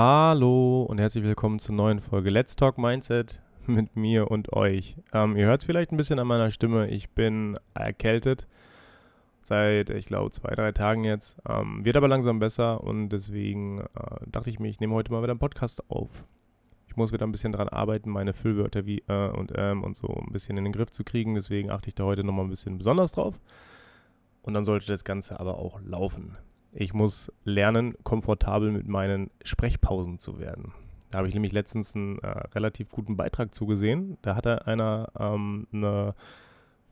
Hallo und herzlich willkommen zur neuen Folge Let's Talk Mindset mit mir und euch. Ähm, ihr hört es vielleicht ein bisschen an meiner Stimme. Ich bin erkältet seit, ich glaube, zwei, drei Tagen jetzt. Ähm, wird aber langsam besser und deswegen äh, dachte ich mir, ich nehme heute mal wieder einen Podcast auf. Ich muss wieder ein bisschen daran arbeiten, meine Füllwörter wie äh und ähm und so ein bisschen in den Griff zu kriegen. Deswegen achte ich da heute nochmal ein bisschen besonders drauf. Und dann sollte das Ganze aber auch laufen. Ich muss lernen, komfortabel mit meinen Sprechpausen zu werden. Da habe ich nämlich letztens einen äh, relativ guten Beitrag zugesehen. Da hatte einer ähm, eine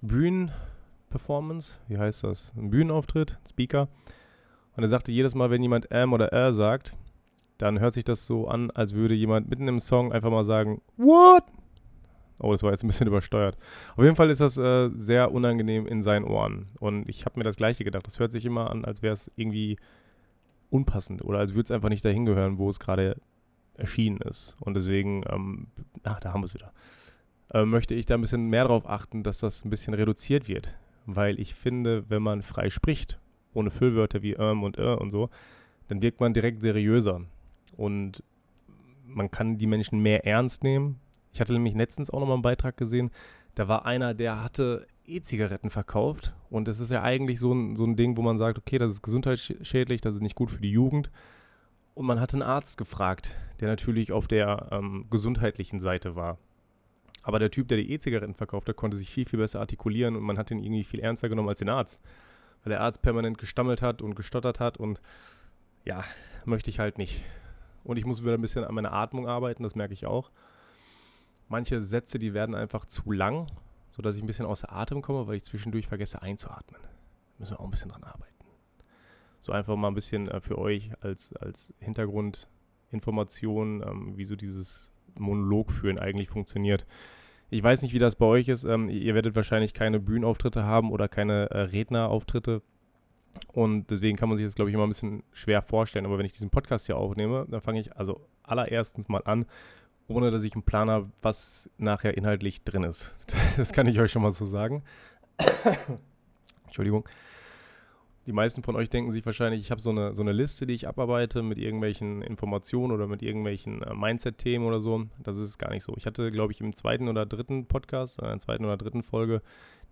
Bühnenperformance, wie heißt das? Ein Bühnenauftritt, Speaker. Und er sagte, jedes Mal, wenn jemand M oder R sagt, dann hört sich das so an, als würde jemand mitten im Song einfach mal sagen, What? Oh, das war jetzt ein bisschen übersteuert. Auf jeden Fall ist das äh, sehr unangenehm in seinen Ohren. Und ich habe mir das Gleiche gedacht. Das hört sich immer an, als wäre es irgendwie unpassend oder als würde es einfach nicht dahin gehören, wo es gerade erschienen ist. Und deswegen, ähm, ach, da haben wir es wieder, äh, möchte ich da ein bisschen mehr darauf achten, dass das ein bisschen reduziert wird. Weil ich finde, wenn man frei spricht, ohne Füllwörter wie ähm und äh und so, dann wirkt man direkt seriöser. Und man kann die Menschen mehr ernst nehmen ich hatte nämlich letztens auch nochmal einen Beitrag gesehen, da war einer, der hatte E-Zigaretten verkauft und das ist ja eigentlich so ein, so ein Ding, wo man sagt, okay, das ist gesundheitsschädlich, das ist nicht gut für die Jugend. Und man hat einen Arzt gefragt, der natürlich auf der ähm, gesundheitlichen Seite war. Aber der Typ, der die E-Zigaretten verkauft hat, konnte sich viel, viel besser artikulieren und man hat ihn irgendwie viel ernster genommen als den Arzt. Weil der Arzt permanent gestammelt hat und gestottert hat und ja, möchte ich halt nicht. Und ich muss wieder ein bisschen an meiner Atmung arbeiten, das merke ich auch manche Sätze, die werden einfach zu lang, sodass ich ein bisschen außer Atem komme, weil ich zwischendurch vergesse einzuatmen. Müssen wir auch ein bisschen dran arbeiten. So einfach mal ein bisschen äh, für euch als, als Hintergrundinformation, ähm, wie so dieses Monolog führen eigentlich funktioniert. Ich weiß nicht, wie das bei euch ist. Ähm, ihr werdet wahrscheinlich keine Bühnenauftritte haben oder keine äh, Rednerauftritte. Und deswegen kann man sich das, glaube ich, immer ein bisschen schwer vorstellen. Aber wenn ich diesen Podcast hier aufnehme, dann fange ich also allererstens mal an ohne dass ich einen Plan habe, was nachher inhaltlich drin ist. Das kann ich euch schon mal so sagen. Entschuldigung. Die meisten von euch denken sich wahrscheinlich, ich habe so eine, so eine Liste, die ich abarbeite mit irgendwelchen Informationen oder mit irgendwelchen äh, Mindset-Themen oder so. Das ist gar nicht so. Ich hatte, glaube ich, im zweiten oder dritten Podcast, äh, in der zweiten oder dritten Folge,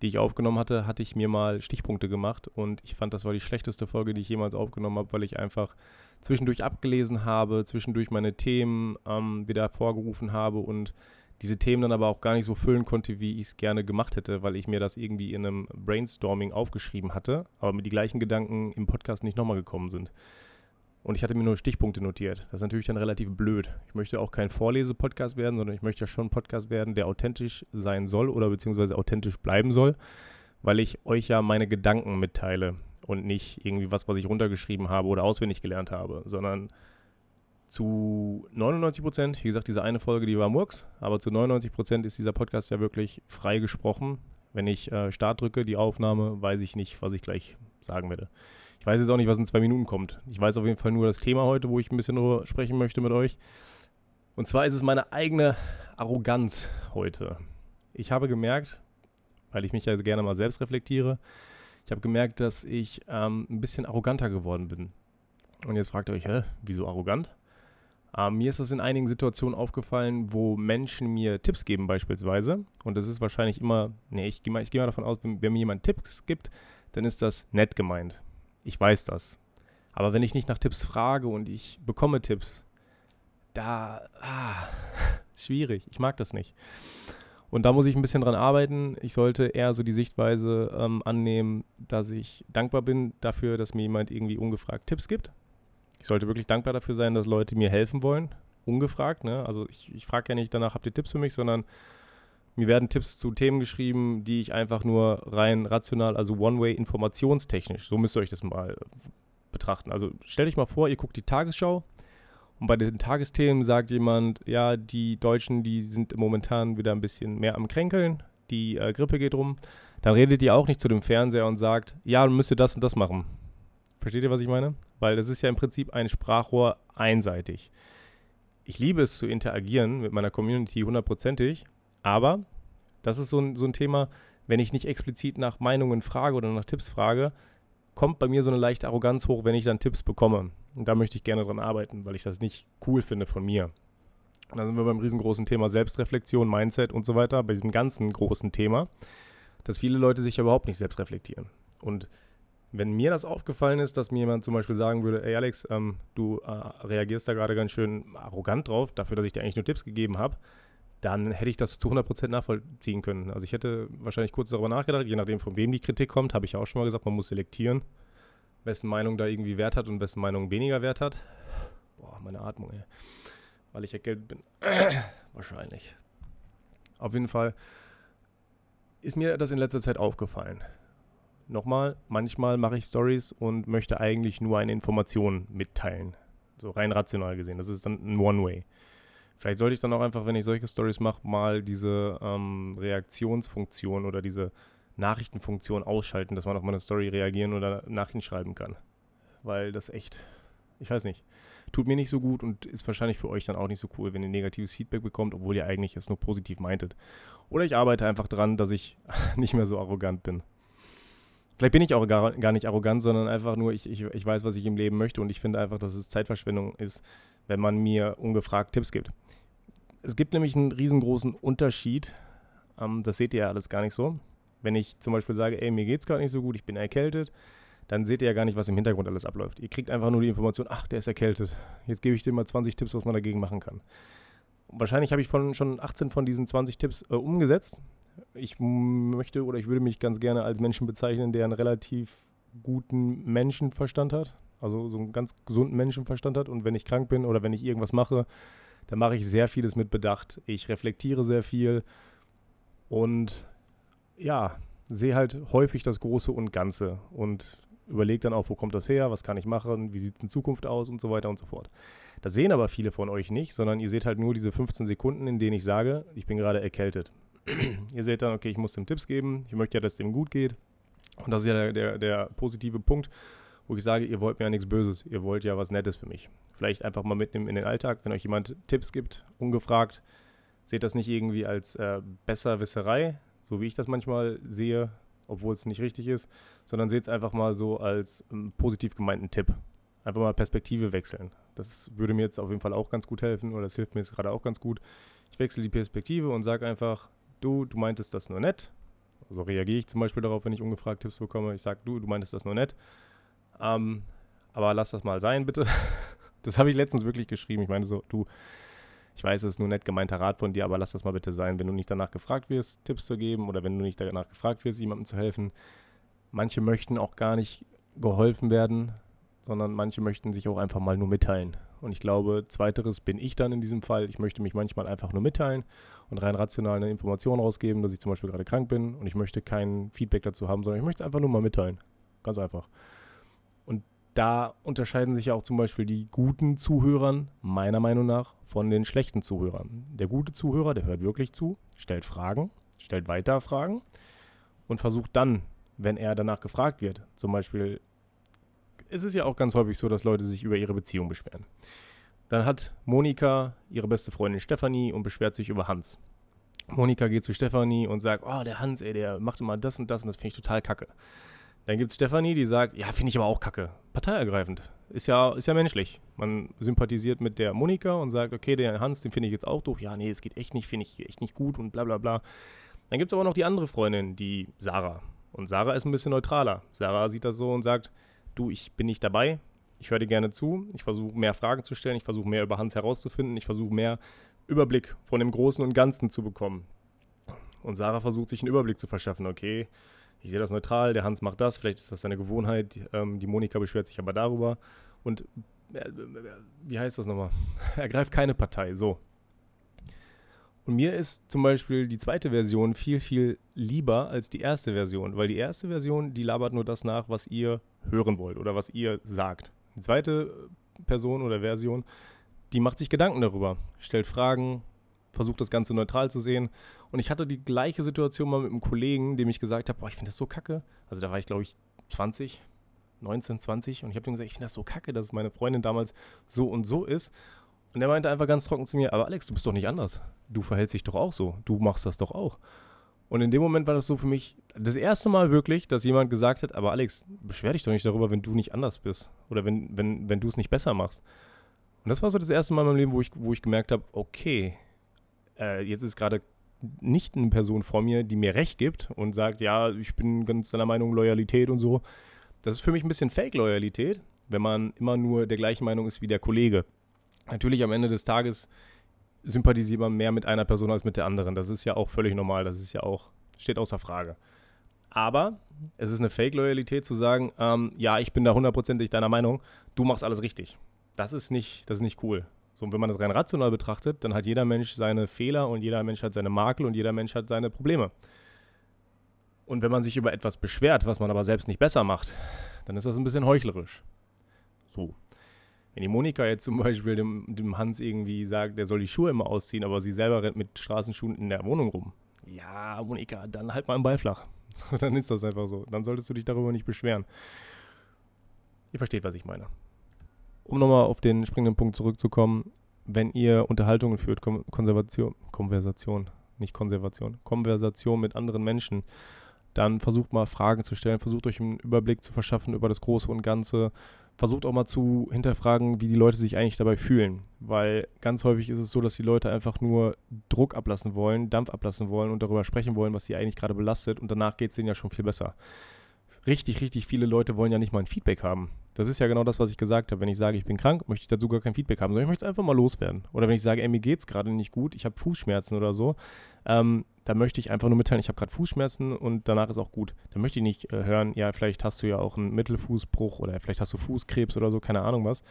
die ich aufgenommen hatte, hatte ich mir mal Stichpunkte gemacht und ich fand, das war die schlechteste Folge, die ich jemals aufgenommen habe, weil ich einfach zwischendurch abgelesen habe, zwischendurch meine Themen ähm, wieder hervorgerufen habe und diese Themen dann aber auch gar nicht so füllen konnte, wie ich es gerne gemacht hätte, weil ich mir das irgendwie in einem Brainstorming aufgeschrieben hatte, aber mit die gleichen Gedanken im Podcast nicht nochmal gekommen sind. Und ich hatte mir nur Stichpunkte notiert. Das ist natürlich dann relativ blöd. Ich möchte auch kein Vorlese-Podcast werden, sondern ich möchte ja schon ein Podcast werden, der authentisch sein soll oder beziehungsweise authentisch bleiben soll, weil ich euch ja meine Gedanken mitteile und nicht irgendwie was, was ich runtergeschrieben habe oder auswendig gelernt habe, sondern zu 99 Prozent, wie gesagt, diese eine Folge, die war Murks, aber zu 99 Prozent ist dieser Podcast ja wirklich frei gesprochen. Wenn ich äh, Start drücke, die Aufnahme, weiß ich nicht, was ich gleich sagen werde. Ich weiß jetzt auch nicht, was in zwei Minuten kommt. Ich weiß auf jeden Fall nur das Thema heute, wo ich ein bisschen drüber sprechen möchte mit euch. Und zwar ist es meine eigene Arroganz heute. Ich habe gemerkt, weil ich mich ja gerne mal selbst reflektiere, ich habe gemerkt, dass ich ähm, ein bisschen arroganter geworden bin. Und jetzt fragt ihr euch, hä, wieso arrogant? Ähm, mir ist das in einigen Situationen aufgefallen, wo Menschen mir Tipps geben beispielsweise. Und das ist wahrscheinlich immer, nee, ich gehe mal, geh mal davon aus, wenn, wenn mir jemand Tipps gibt, dann ist das nett gemeint. Ich weiß das. Aber wenn ich nicht nach Tipps frage und ich bekomme Tipps, da, ah, schwierig. Ich mag das nicht. Und da muss ich ein bisschen dran arbeiten. Ich sollte eher so die Sichtweise ähm, annehmen, dass ich dankbar bin dafür, dass mir jemand irgendwie ungefragt Tipps gibt. Ich sollte wirklich dankbar dafür sein, dass Leute mir helfen wollen. Ungefragt, ne? Also ich, ich frage ja nicht danach, habt ihr Tipps für mich, sondern mir werden Tipps zu Themen geschrieben, die ich einfach nur rein rational, also One-Way informationstechnisch, so müsst ihr euch das mal betrachten. Also stellt euch mal vor, ihr guckt die Tagesschau und bei den Tagesthemen sagt jemand, ja, die Deutschen, die sind momentan wieder ein bisschen mehr am Kränkeln, die äh, Grippe geht rum. Dann redet ihr auch nicht zu dem Fernseher und sagt, ja, dann müsst ihr das und das machen. Versteht ihr, was ich meine? Weil das ist ja im Prinzip ein Sprachrohr einseitig. Ich liebe es zu interagieren mit meiner Community hundertprozentig, aber das ist so ein, so ein Thema, wenn ich nicht explizit nach Meinungen frage oder nach Tipps frage, kommt bei mir so eine leichte Arroganz hoch, wenn ich dann Tipps bekomme. Und da möchte ich gerne dran arbeiten, weil ich das nicht cool finde von mir. Und da sind wir beim riesengroßen Thema Selbstreflexion, Mindset und so weiter, bei diesem ganzen großen Thema, dass viele Leute sich überhaupt nicht selbst reflektieren. Und wenn mir das aufgefallen ist, dass mir jemand zum Beispiel sagen würde, ey Alex, ähm, du äh, reagierst da gerade ganz schön arrogant drauf, dafür, dass ich dir eigentlich nur Tipps gegeben habe, dann hätte ich das zu 100% nachvollziehen können. Also ich hätte wahrscheinlich kurz darüber nachgedacht, je nachdem von wem die Kritik kommt, habe ich ja auch schon mal gesagt, man muss selektieren, wessen Meinung da irgendwie Wert hat und wessen Meinung weniger Wert hat. Boah, meine Atmung, ey. Weil ich erkältet bin. wahrscheinlich. Auf jeden Fall ist mir das in letzter Zeit aufgefallen. Nochmal, manchmal mache ich Stories und möchte eigentlich nur eine Information mitteilen. So rein rational gesehen. Das ist dann ein One-Way. Vielleicht sollte ich dann auch einfach, wenn ich solche Stories mache, mal diese ähm, Reaktionsfunktion oder diese Nachrichtenfunktion ausschalten, dass man auf meine Story reagieren oder Nachrichten schreiben kann. Weil das echt, ich weiß nicht, tut mir nicht so gut und ist wahrscheinlich für euch dann auch nicht so cool, wenn ihr negatives Feedback bekommt, obwohl ihr eigentlich es nur positiv meintet. Oder ich arbeite einfach dran, dass ich nicht mehr so arrogant bin. Vielleicht bin ich auch gar, gar nicht arrogant, sondern einfach nur, ich, ich, ich weiß, was ich im Leben möchte und ich finde einfach, dass es Zeitverschwendung ist, wenn man mir ungefragt Tipps gibt. Es gibt nämlich einen riesengroßen Unterschied, ähm, das seht ihr ja alles gar nicht so. Wenn ich zum Beispiel sage, ey, mir geht's gerade nicht so gut, ich bin erkältet, dann seht ihr ja gar nicht, was im Hintergrund alles abläuft. Ihr kriegt einfach nur die Information, ach, der ist erkältet. Jetzt gebe ich dir mal 20 Tipps, was man dagegen machen kann. wahrscheinlich habe ich von, schon 18 von diesen 20 Tipps äh, umgesetzt. Ich möchte oder ich würde mich ganz gerne als Menschen bezeichnen, der einen relativ guten Menschenverstand hat. Also so einen ganz gesunden Menschenverstand hat. Und wenn ich krank bin oder wenn ich irgendwas mache, dann mache ich sehr vieles mit Bedacht. Ich reflektiere sehr viel und ja, sehe halt häufig das Große und Ganze und überlege dann auch, wo kommt das her, was kann ich machen, wie sieht es in Zukunft aus und so weiter und so fort. Das sehen aber viele von euch nicht, sondern ihr seht halt nur diese 15 Sekunden, in denen ich sage, ich bin gerade erkältet. Ihr seht dann, okay, ich muss dem Tipps geben, ich möchte ja, dass es dem gut geht. Und das ist ja der, der, der positive Punkt, wo ich sage, ihr wollt mir ja nichts Böses, ihr wollt ja was Nettes für mich. Vielleicht einfach mal mitnehmen in den Alltag, wenn euch jemand Tipps gibt, ungefragt, seht das nicht irgendwie als äh, Besserwisserei, so wie ich das manchmal sehe, obwohl es nicht richtig ist, sondern seht es einfach mal so als ähm, positiv gemeinten Tipp. Einfach mal Perspektive wechseln. Das würde mir jetzt auf jeden Fall auch ganz gut helfen oder das hilft mir jetzt gerade auch ganz gut. Ich wechsle die Perspektive und sage einfach, du, du meintest das nur nett. So reagiere ich zum Beispiel darauf, wenn ich ungefragt Tipps bekomme. Ich sage, du, du meintest das nur nett. Ähm, aber lass das mal sein, bitte. das habe ich letztens wirklich geschrieben. Ich meine so, du, ich weiß, es ist nur nett gemeinter Rat von dir, aber lass das mal bitte sein, wenn du nicht danach gefragt wirst, Tipps zu geben oder wenn du nicht danach gefragt wirst, jemandem zu helfen. Manche möchten auch gar nicht geholfen werden, sondern manche möchten sich auch einfach mal nur mitteilen. Und ich glaube, zweiteres bin ich dann in diesem Fall. Ich möchte mich manchmal einfach nur mitteilen und rein rational eine Information rausgeben, dass ich zum Beispiel gerade krank bin und ich möchte kein Feedback dazu haben, sondern ich möchte es einfach nur mal mitteilen. Ganz einfach da unterscheiden sich ja auch zum Beispiel die guten Zuhörern, meiner Meinung nach, von den schlechten Zuhörern. Der gute Zuhörer, der hört wirklich zu, stellt Fragen, stellt weiter Fragen und versucht dann, wenn er danach gefragt wird, zum Beispiel, ist es ja auch ganz häufig so, dass Leute sich über ihre Beziehung beschweren. Dann hat Monika ihre beste Freundin Stefanie und beschwert sich über Hans. Monika geht zu Stefanie und sagt, oh, der Hans, ey, der macht immer das und das und das finde ich total kacke. Dann gibt es Stefanie, die sagt, ja, finde ich aber auch kacke. Parteiergreifend. Ist ja, ist ja menschlich. Man sympathisiert mit der Monika und sagt, okay, der Hans, den finde ich jetzt auch doof. Ja, nee, es geht echt nicht, finde ich echt nicht gut und bla bla bla. Dann gibt es aber noch die andere Freundin, die Sarah. Und Sarah ist ein bisschen neutraler. Sarah sieht das so und sagt, du, ich bin nicht dabei. Ich höre dir gerne zu. Ich versuche mehr Fragen zu stellen. Ich versuche mehr über Hans herauszufinden. Ich versuche mehr Überblick von dem Großen und Ganzen zu bekommen. Und Sarah versucht sich einen Überblick zu verschaffen. Okay, ich sehe das neutral, der Hans macht das, vielleicht ist das seine Gewohnheit, ähm, die Monika beschwert sich aber darüber. Und äh, wie heißt das nochmal? er greift keine Partei, so. Und mir ist zum Beispiel die zweite Version viel, viel lieber als die erste Version, weil die erste Version, die labert nur das nach, was ihr hören wollt oder was ihr sagt. Die zweite Person oder Version, die macht sich Gedanken darüber, stellt Fragen, versucht das Ganze neutral zu sehen. Und ich hatte die gleiche Situation mal mit einem Kollegen, dem ich gesagt habe, boah, ich finde das so kacke. Also da war ich, glaube ich, 20, 19, 20 und ich habe ihm gesagt, ich finde das so kacke, dass meine Freundin damals so und so ist. Und er meinte einfach ganz trocken zu mir, aber Alex, du bist doch nicht anders. Du verhältst dich doch auch so. Du machst das doch auch. Und in dem Moment war das so für mich das erste Mal wirklich, dass jemand gesagt hat, aber Alex, beschwer dich doch nicht darüber, wenn du nicht anders bist oder wenn, wenn, wenn du es nicht besser machst. Und das war so das erste Mal in meinem Leben, wo ich, wo ich gemerkt habe, okay, äh, jetzt ist gerade nicht eine Person vor mir, die mir Recht gibt und sagt, ja, ich bin ganz deiner Meinung, Loyalität und so. Das ist für mich ein bisschen Fake-Loyalität, wenn man immer nur der gleichen Meinung ist wie der Kollege. Natürlich am Ende des Tages sympathisiert man mehr mit einer Person als mit der anderen. Das ist ja auch völlig normal. Das ist ja auch, steht außer Frage. Aber es ist eine Fake-Loyalität zu sagen, ähm, ja, ich bin da hundertprozentig deiner Meinung, du machst alles richtig. Das ist nicht, das ist nicht cool. So, und wenn man das rein rational betrachtet, dann hat jeder Mensch seine Fehler und jeder Mensch hat seine Makel und jeder Mensch hat seine Probleme. Und wenn man sich über etwas beschwert, was man aber selbst nicht besser macht, dann ist das ein bisschen heuchlerisch. So. Wenn die Monika jetzt zum Beispiel dem, dem Hans irgendwie sagt, der soll die Schuhe immer ausziehen, aber sie selber rennt mit Straßenschuhen in der Wohnung rum. Ja, Monika, dann halt mal im Ball flach. dann ist das einfach so. Dann solltest du dich darüber nicht beschweren. Ihr versteht, was ich meine um nochmal auf den springenden Punkt zurückzukommen, wenn ihr Unterhaltungen führt, Konservation, Konversation, nicht Konservation, Konversation mit anderen Menschen, dann versucht mal Fragen zu stellen, versucht euch einen Überblick zu verschaffen über das Große und Ganze, versucht auch mal zu hinterfragen, wie die Leute sich eigentlich dabei fühlen, weil ganz häufig ist es so, dass die Leute einfach nur Druck ablassen wollen, Dampf ablassen wollen und darüber sprechen wollen, was sie eigentlich gerade belastet und danach geht es denen ja schon viel besser richtig, richtig viele Leute wollen ja nicht mal ein Feedback haben. Das ist ja genau das, was ich gesagt habe. Wenn ich sage, ich bin krank, möchte ich dazu gar kein Feedback haben, sondern ich möchte es einfach mal loswerden. Oder wenn ich sage, ey, mir geht es gerade nicht gut, ich habe Fußschmerzen oder so, ähm, da möchte ich einfach nur mitteilen, ich habe gerade Fußschmerzen und danach ist auch gut. Da möchte ich nicht äh, hören, ja, vielleicht hast du ja auch einen Mittelfußbruch oder vielleicht hast du Fußkrebs oder so, keine Ahnung was.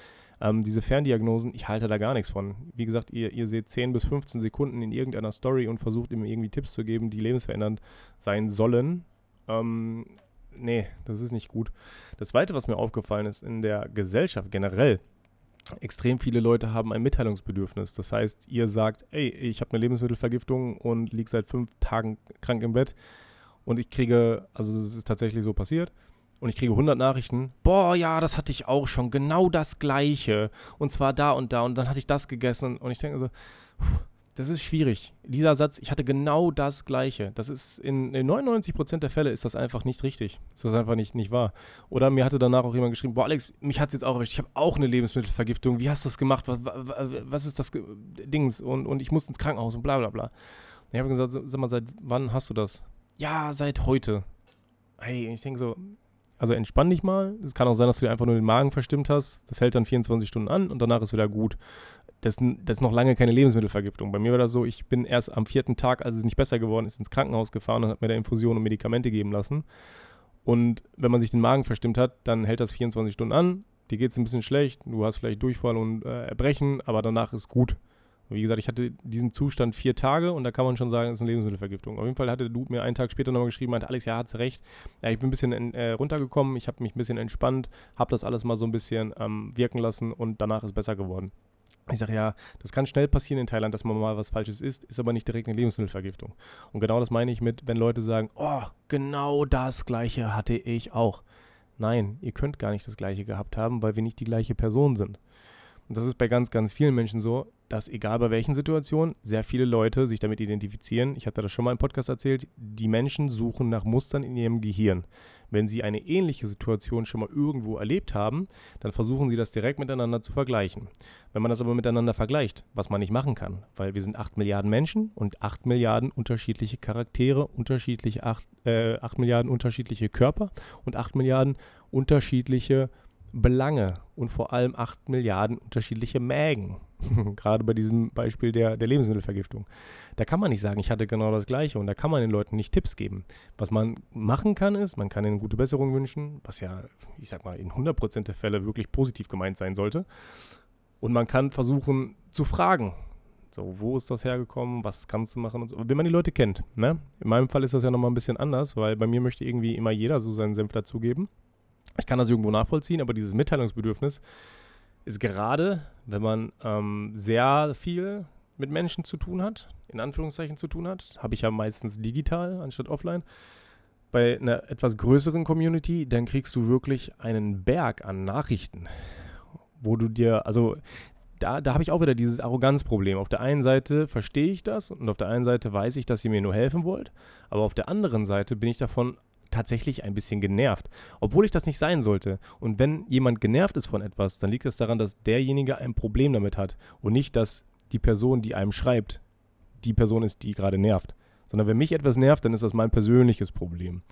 Ähm, diese Ferndiagnosen, ich halte da gar nichts von. Wie gesagt, ihr, ihr seht 10 bis 15 Sekunden in irgendeiner Story und versucht ihm irgendwie Tipps zu geben, die lebensverändernd sein sollen. Ähm, nee, das ist nicht gut. Das Zweite, was mir aufgefallen ist in der Gesellschaft generell, extrem viele Leute haben ein Mitteilungsbedürfnis. Das heißt, ihr sagt, ey, ich habe eine Lebensmittelvergiftung und liege seit fünf Tagen krank im Bett und ich kriege, also es ist tatsächlich so passiert, und ich kriege 100 Nachrichten, boah, ja, das hatte ich auch schon, genau das gleiche und zwar da und da und dann hatte ich das gegessen und ich denke so, pff, das ist schwierig. Dieser Satz, ich hatte genau das Gleiche. Das ist in, in 99% der Fälle ist das einfach nicht richtig. Ist das einfach nicht, nicht wahr. Oder mir hatte danach auch jemand geschrieben, boah Alex, mich hat es jetzt auch erwischt. Ich habe auch eine Lebensmittelvergiftung. Wie hast du das gemacht? Was, was ist das Dings? Und, und ich muss ins Krankenhaus und bla bla bla. Und ich habe gesagt, sag mal, seit wann hast du das? Ja, seit heute. Hey, ich denke so, also entspann dich mal. Es kann auch sein, dass du dir einfach nur den Magen verstimmt hast. Das hält dann 24 Stunden an und danach ist wieder gut das, das ist noch lange keine Lebensmittelvergiftung. Bei mir war das so, ich bin erst am vierten Tag, als es nicht besser geworden ist, ins Krankenhaus gefahren und habe mir da Infusion und Medikamente geben lassen. Und wenn man sich den Magen verstimmt hat, dann hält das 24 Stunden an. Dir geht es ein bisschen schlecht, du hast vielleicht Durchfall und äh, Erbrechen, aber danach ist gut. wie gesagt, ich hatte diesen Zustand vier Tage und da kann man schon sagen, es ist eine Lebensmittelvergiftung. Auf jeden Fall hatte du mir einen Tag später nochmal geschrieben, meinte, Alex, ja, hat recht. Ja, ich bin ein bisschen äh, runtergekommen, ich habe mich ein bisschen entspannt, habe das alles mal so ein bisschen ähm, wirken lassen und danach ist besser geworden. Ich sage ja, das kann schnell passieren in Thailand, dass man mal was Falsches isst, ist aber nicht direkt eine Lebensmittelvergiftung. Und genau das meine ich mit, wenn Leute sagen, oh, genau das gleiche hatte ich auch. Nein, ihr könnt gar nicht das gleiche gehabt haben, weil wir nicht die gleiche Person sind. Und das ist bei ganz, ganz vielen Menschen so, dass egal bei welchen Situationen sehr viele Leute sich damit identifizieren. Ich hatte das schon mal im Podcast erzählt. Die Menschen suchen nach Mustern in ihrem Gehirn. Wenn sie eine ähnliche Situation schon mal irgendwo erlebt haben, dann versuchen sie das direkt miteinander zu vergleichen. Wenn man das aber miteinander vergleicht, was man nicht machen kann, weil wir sind 8 Milliarden Menschen und 8 Milliarden unterschiedliche Charaktere, unterschiedliche 8, äh, 8 Milliarden unterschiedliche Körper und 8 Milliarden unterschiedliche Belange und vor allem 8 Milliarden unterschiedliche Mägen. Gerade bei diesem Beispiel der, der Lebensmittelvergiftung. Da kann man nicht sagen, ich hatte genau das Gleiche und da kann man den Leuten nicht Tipps geben. Was man machen kann, ist, man kann ihnen gute Besserung wünschen, was ja, ich sag mal, in 100% der Fälle wirklich positiv gemeint sein sollte. Und man kann versuchen zu fragen. So, wo ist das hergekommen? Was kannst du machen? Und so. Wenn man die Leute kennt. Ne? In meinem Fall ist das ja nochmal ein bisschen anders, weil bei mir möchte irgendwie immer jeder so seinen Senf dazugeben. Ich kann das irgendwo nachvollziehen, aber dieses Mitteilungsbedürfnis ist gerade, wenn man ähm, sehr viel mit Menschen zu tun hat, in Anführungszeichen zu tun hat, habe ich ja meistens digital anstatt offline. Bei einer etwas größeren Community, dann kriegst du wirklich einen Berg an Nachrichten, wo du dir, also da, da habe ich auch wieder dieses Arroganzproblem. Auf der einen Seite verstehe ich das und auf der einen Seite weiß ich, dass ihr mir nur helfen wollt, aber auf der anderen Seite bin ich davon tatsächlich ein bisschen genervt, obwohl ich das nicht sein sollte. Und wenn jemand genervt ist von etwas, dann liegt es daran, dass derjenige ein Problem damit hat und nicht, dass die Person, die einem schreibt, die Person ist, die gerade nervt. Sondern wenn mich etwas nervt, dann ist das mein persönliches Problem.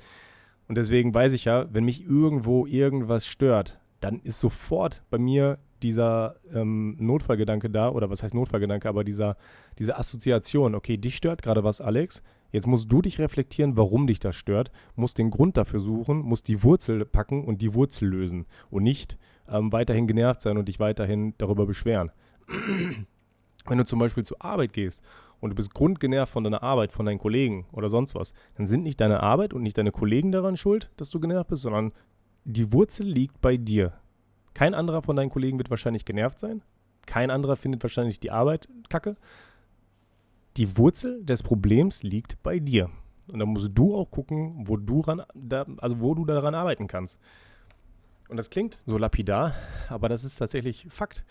Und deswegen weiß ich ja, wenn mich irgendwo irgendwas stört, dann ist sofort bei mir dieser ähm, Notfallgedanke da, oder was heißt Notfallgedanke, aber dieser, diese Assoziation, okay, dich stört gerade was, Alex, jetzt musst du dich reflektieren, warum dich das stört, musst den Grund dafür suchen, musst die Wurzel packen und die Wurzel lösen und nicht ähm, weiterhin genervt sein und dich weiterhin darüber beschweren. Wenn du zum Beispiel zur Arbeit gehst und du bist grundgenervt von deiner Arbeit, von deinen Kollegen oder sonst was, dann sind nicht deine Arbeit und nicht deine Kollegen daran schuld, dass du genervt bist, sondern die Wurzel liegt bei dir. Kein anderer von deinen Kollegen wird wahrscheinlich genervt sein. Kein anderer findet wahrscheinlich die Arbeit kacke. Die Wurzel des Problems liegt bei dir. Und da musst du auch gucken, wo du, ran, da, also wo du daran arbeiten kannst. Und das klingt so lapidar, aber das ist tatsächlich Fakt.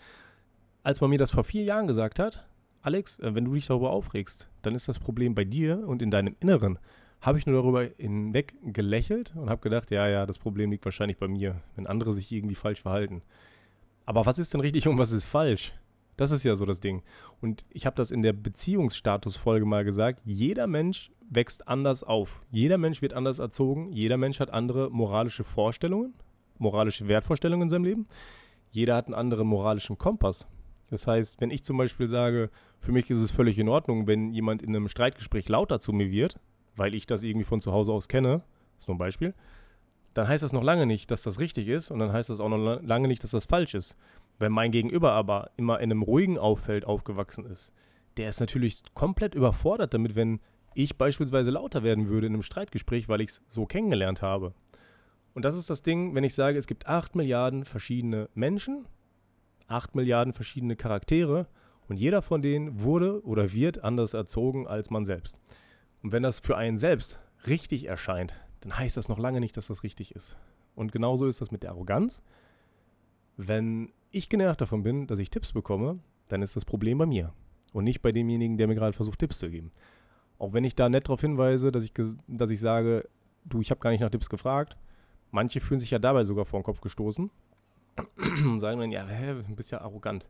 Als man mir das vor vier Jahren gesagt hat, Alex, äh, wenn du dich darüber aufregst, dann ist das Problem bei dir und in deinem Inneren habe ich nur darüber hinweg gelächelt und habe gedacht, ja, ja, das Problem liegt wahrscheinlich bei mir, wenn andere sich irgendwie falsch verhalten. Aber was ist denn richtig und was ist falsch? Das ist ja so das Ding. Und ich habe das in der Beziehungsstatus-Folge mal gesagt. Jeder Mensch wächst anders auf. Jeder Mensch wird anders erzogen. Jeder Mensch hat andere moralische Vorstellungen, moralische Wertvorstellungen in seinem Leben. Jeder hat einen anderen moralischen Kompass. Das heißt, wenn ich zum Beispiel sage, für mich ist es völlig in Ordnung, wenn jemand in einem Streitgespräch lauter zu mir wird, weil ich das irgendwie von zu Hause aus kenne, ist nur ein Beispiel, dann heißt das noch lange nicht, dass das richtig ist und dann heißt das auch noch lange nicht, dass das falsch ist. Wenn mein Gegenüber aber immer in einem ruhigen Auffeld aufgewachsen ist, der ist natürlich komplett überfordert damit, wenn ich beispielsweise lauter werden würde in einem Streitgespräch, weil ich es so kennengelernt habe. Und das ist das Ding, wenn ich sage, es gibt 8 Milliarden verschiedene Menschen, 8 Milliarden verschiedene Charaktere und jeder von denen wurde oder wird anders erzogen als man selbst. Und wenn das für einen selbst richtig erscheint, dann heißt das noch lange nicht, dass das richtig ist. Und genauso ist das mit der Arroganz. Wenn ich genervt davon bin, dass ich Tipps bekomme, dann ist das Problem bei mir und nicht bei demjenigen, der mir gerade versucht, Tipps zu geben. Auch wenn ich da nett darauf hinweise, dass ich, dass ich sage, du, ich habe gar nicht nach Tipps gefragt. Manche fühlen sich ja dabei sogar vor den Kopf gestoßen und sagen dann, ja, hä, du bist ja arrogant.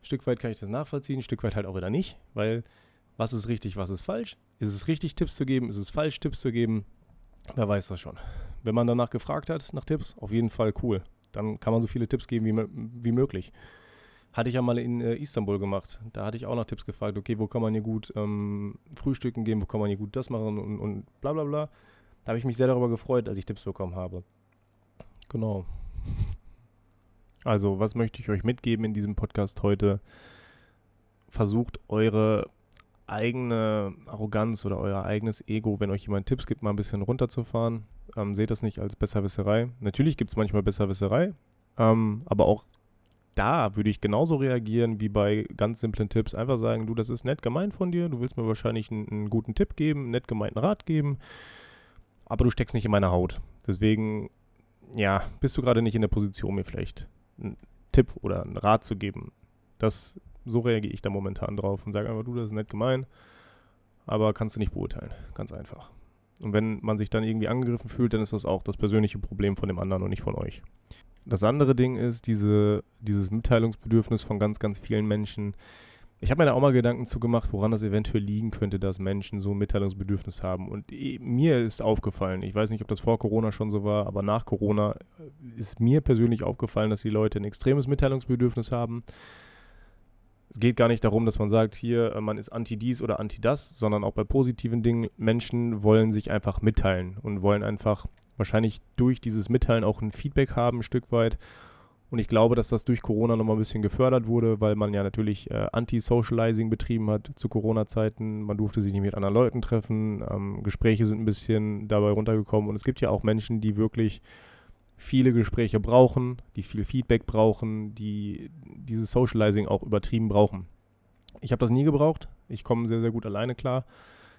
Ein Stück weit kann ich das nachvollziehen, ein Stück weit halt auch wieder nicht, weil was ist richtig, was ist falsch? Ist es richtig, Tipps zu geben? Ist es falsch, Tipps zu geben? Wer weiß das schon. Wenn man danach gefragt hat, nach Tipps, auf jeden Fall cool. Dann kann man so viele Tipps geben wie, wie möglich. Hatte ich ja mal in äh, Istanbul gemacht. Da hatte ich auch nach Tipps gefragt, okay, wo kann man hier gut ähm, frühstücken gehen, wo kann man hier gut das machen und, und bla bla bla. Da habe ich mich sehr darüber gefreut, als ich Tipps bekommen habe. Genau. Also, was möchte ich euch mitgeben in diesem Podcast heute? Versucht eure eigene Arroganz oder euer eigenes Ego, wenn euch jemand Tipps gibt, mal ein bisschen runterzufahren. Ähm, seht das nicht als Besserwisserei. Natürlich gibt es manchmal Besserwisserei, ähm, aber auch da würde ich genauso reagieren wie bei ganz simplen Tipps. Einfach sagen, du, das ist nett gemeint von dir, du willst mir wahrscheinlich einen, einen guten Tipp geben, einen nett gemeinten Rat geben, aber du steckst nicht in meiner Haut. Deswegen, ja, bist du gerade nicht in der Position, mir vielleicht einen Tipp oder einen Rat zu geben. Das so reagiere ich da momentan drauf und sage einfach, du, das ist nett gemein, aber kannst du nicht beurteilen. Ganz einfach. Und wenn man sich dann irgendwie angegriffen fühlt, dann ist das auch das persönliche Problem von dem anderen und nicht von euch. Das andere Ding ist diese, dieses Mitteilungsbedürfnis von ganz, ganz vielen Menschen. Ich habe mir da auch mal Gedanken zu gemacht, woran das eventuell liegen könnte, dass Menschen so ein Mitteilungsbedürfnis haben. Und mir ist aufgefallen, ich weiß nicht, ob das vor Corona schon so war, aber nach Corona ist mir persönlich aufgefallen, dass die Leute ein extremes Mitteilungsbedürfnis haben. Es geht gar nicht darum, dass man sagt, hier, äh, man ist anti dies oder anti das, sondern auch bei positiven Dingen. Menschen wollen sich einfach mitteilen und wollen einfach wahrscheinlich durch dieses Mitteilen auch ein Feedback haben, ein Stück weit. Und ich glaube, dass das durch Corona nochmal ein bisschen gefördert wurde, weil man ja natürlich äh, Anti-Socializing betrieben hat zu Corona-Zeiten. Man durfte sich nicht mit anderen Leuten treffen. Ähm, Gespräche sind ein bisschen dabei runtergekommen. Und es gibt ja auch Menschen, die wirklich viele Gespräche brauchen, die viel Feedback brauchen, die dieses Socializing auch übertrieben brauchen. Ich habe das nie gebraucht. Ich komme sehr, sehr gut alleine klar.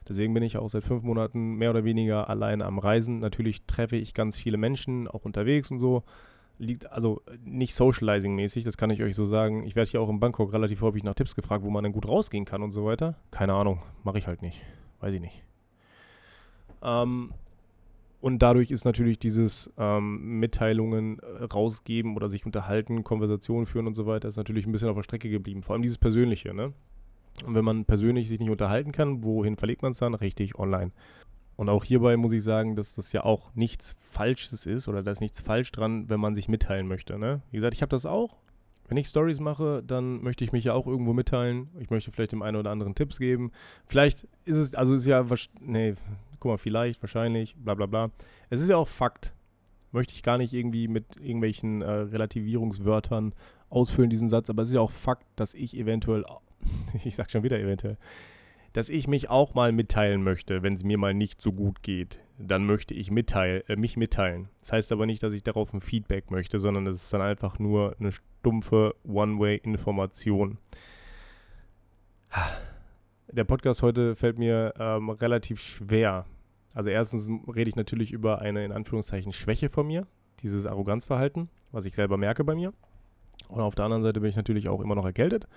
Deswegen bin ich auch seit fünf Monaten mehr oder weniger alleine am Reisen. Natürlich treffe ich ganz viele Menschen, auch unterwegs und so. liegt also nicht socializing-mäßig, das kann ich euch so sagen. Ich werde hier auch in Bangkok relativ häufig nach Tipps gefragt, wo man dann gut rausgehen kann und so weiter. Keine Ahnung, mache ich halt nicht. Weiß ich nicht. Ähm, und dadurch ist natürlich dieses ähm, Mitteilungen äh, rausgeben oder sich unterhalten, Konversationen führen und so weiter, ist natürlich ein bisschen auf der Strecke geblieben. Vor allem dieses Persönliche, ne? Und wenn man persönlich sich nicht unterhalten kann, wohin verlegt man es dann? Richtig, online. Und auch hierbei muss ich sagen, dass das ja auch nichts Falsches ist oder da ist nichts falsch dran, wenn man sich mitteilen möchte. Ne? Wie gesagt, ich habe das auch. Wenn ich Stories mache, dann möchte ich mich ja auch irgendwo mitteilen. Ich möchte vielleicht dem einen oder anderen Tipps geben. Vielleicht ist es, also ist ja, nee, guck mal, vielleicht, wahrscheinlich, bla bla bla. Es ist ja auch Fakt. Möchte ich gar nicht irgendwie mit irgendwelchen äh, Relativierungswörtern ausfüllen, diesen Satz, aber es ist ja auch Fakt, dass ich eventuell, ich sag schon wieder eventuell, dass ich mich auch mal mitteilen möchte, wenn es mir mal nicht so gut geht. Dann möchte ich mitteil, äh, mich mitteilen. Das heißt aber nicht, dass ich darauf ein Feedback möchte, sondern das ist dann einfach nur eine stumpfe One-Way-Information. Der Podcast heute fällt mir ähm, relativ schwer. Also erstens rede ich natürlich über eine in Anführungszeichen Schwäche von mir, dieses Arroganzverhalten, was ich selber merke bei mir. Und auf der anderen Seite bin ich natürlich auch immer noch erkältet.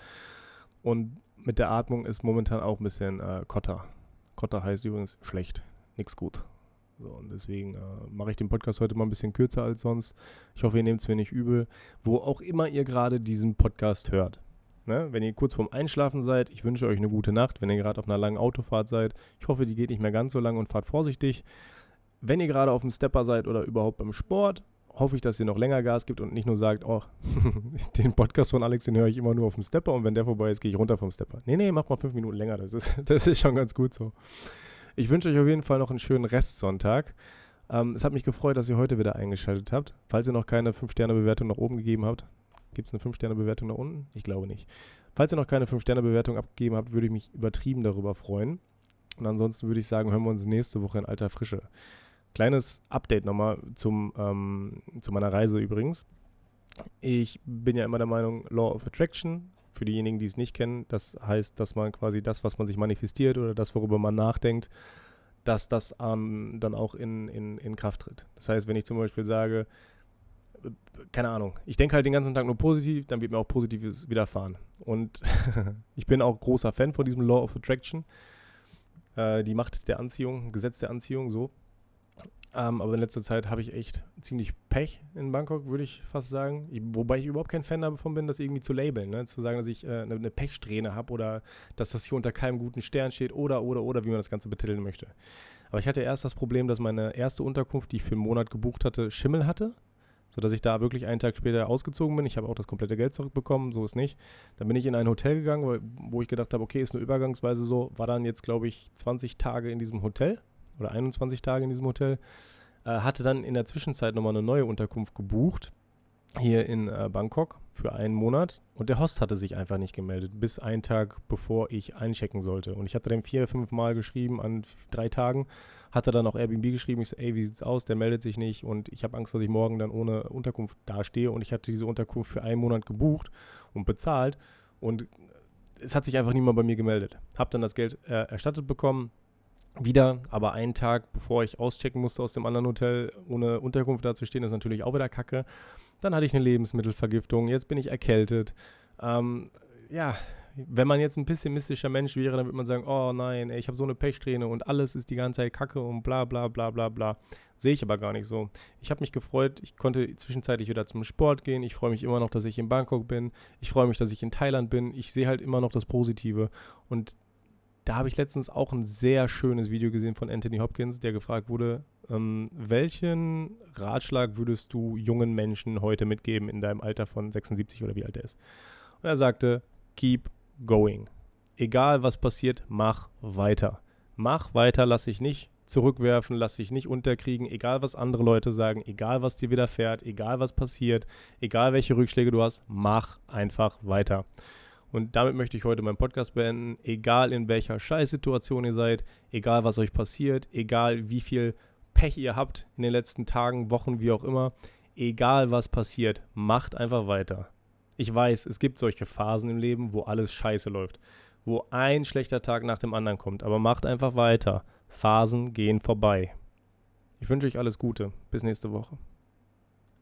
Und mit der Atmung ist momentan auch ein bisschen äh, Kotter. Kotter heißt übrigens schlecht, nichts gut. So, und deswegen äh, mache ich den Podcast heute mal ein bisschen kürzer als sonst. Ich hoffe, ihr nehmt es mir nicht übel. Wo auch immer ihr gerade diesen Podcast hört. Ne? Wenn ihr kurz vorm Einschlafen seid, ich wünsche euch eine gute Nacht. Wenn ihr gerade auf einer langen Autofahrt seid, ich hoffe, die geht nicht mehr ganz so lang und fahrt vorsichtig. Wenn ihr gerade auf dem Stepper seid oder überhaupt beim Sport, hoffe ich, dass ihr noch länger Gas gibt und nicht nur sagt, oh, den Podcast von Alex, den höre ich immer nur auf dem Stepper und wenn der vorbei ist, gehe ich runter vom Stepper. Nee, nee, macht mal fünf Minuten länger, das ist, das ist schon ganz gut so. Ich wünsche euch auf jeden Fall noch einen schönen Restsonntag. Ähm, es hat mich gefreut, dass ihr heute wieder eingeschaltet habt. Falls ihr noch keine 5-Sterne-Bewertung nach oben gegeben habt, gibt es eine 5-Sterne-Bewertung nach unten? Ich glaube nicht. Falls ihr noch keine 5-Sterne-Bewertung abgegeben habt, würde ich mich übertrieben darüber freuen. Und ansonsten würde ich sagen, hören wir uns nächste Woche in alter Frische. Kleines Update nochmal zum, ähm, zu meiner Reise übrigens. Ich bin ja immer der Meinung, Law of Attraction, für diejenigen, die es nicht kennen, das heißt, dass man quasi das, was man sich manifestiert oder das, worüber man nachdenkt, dass das ähm, dann auch in, in, in Kraft tritt. Das heißt, wenn ich zum Beispiel sage, keine Ahnung, ich denke halt den ganzen Tag nur positiv, dann wird mir auch Positives widerfahren. Und ich bin auch großer Fan von diesem Law of Attraction. Äh, die Macht der Anziehung, Gesetz der Anziehung, so. Ähm, aber in letzter Zeit habe ich echt ziemlich Pech in Bangkok, würde ich fast sagen. Ich, wobei ich überhaupt kein Fan davon bin, das irgendwie zu labeln. Ne? Zu sagen, dass ich äh, eine, eine Pechsträhne habe oder dass das hier unter keinem guten Stern steht oder, oder, oder, wie man das Ganze betiteln möchte. Aber ich hatte erst das Problem, dass meine erste Unterkunft, die ich für einen Monat gebucht hatte, Schimmel hatte. Sodass ich da wirklich einen Tag später ausgezogen bin. Ich habe auch das komplette Geld zurückbekommen, so ist nicht. Dann bin ich in ein Hotel gegangen, wo ich gedacht habe, okay, ist eine Übergangsweise so. War dann jetzt, glaube ich, 20 Tage in diesem Hotel oder 21 Tage in diesem Hotel. Äh, hatte dann in der Zwischenzeit nochmal eine neue Unterkunft gebucht, hier in äh, Bangkok für einen Monat. Und der Host hatte sich einfach nicht gemeldet, bis einen Tag bevor ich einchecken sollte. Und ich hatte dem vier, fünf Mal geschrieben an drei Tagen, hatte dann auch Airbnb geschrieben. Ich so, ey, wie sieht's aus? Der meldet sich nicht und ich habe Angst, dass ich morgen dann ohne Unterkunft dastehe. Und ich hatte diese Unterkunft für einen Monat gebucht und bezahlt. Und es hat sich einfach niemand bei mir gemeldet. Hab dann das Geld äh, erstattet bekommen, wieder, aber einen Tag, bevor ich auschecken musste aus dem anderen Hotel, ohne Unterkunft da zu stehen, ist natürlich auch wieder kacke. Dann hatte ich eine Lebensmittelvergiftung, jetzt bin ich erkältet. Ähm, ja, wenn man jetzt ein pessimistischer Mensch wäre, dann würde man sagen, oh nein, ey, ich habe so eine Pechsträhne und alles ist die ganze Zeit kacke und bla bla bla bla bla. Sehe ich aber gar nicht so. Ich habe mich gefreut, ich konnte zwischenzeitlich wieder zum Sport gehen. Ich freue mich immer noch, dass ich in Bangkok bin. Ich freue mich, dass ich in Thailand bin. Ich sehe halt immer noch das Positive. Und da habe ich letztens auch ein sehr schönes Video gesehen von Anthony Hopkins, der gefragt wurde, ähm, welchen Ratschlag würdest du jungen Menschen heute mitgeben in deinem Alter von 76 oder wie alt er ist? Und er sagte, keep going. Egal was passiert, mach weiter. Mach weiter, lass dich nicht zurückwerfen, lass dich nicht unterkriegen, egal was andere Leute sagen, egal was dir widerfährt, egal was passiert, egal welche Rückschläge du hast, mach einfach weiter. Und damit möchte ich heute meinen Podcast beenden. Egal in welcher Scheißsituation ihr seid, egal was euch passiert, egal wie viel Pech ihr habt in den letzten Tagen, Wochen, wie auch immer, egal was passiert, macht einfach weiter. Ich weiß, es gibt solche Phasen im Leben, wo alles scheiße läuft, wo ein schlechter Tag nach dem anderen kommt, aber macht einfach weiter. Phasen gehen vorbei. Ich wünsche euch alles Gute. Bis nächste Woche.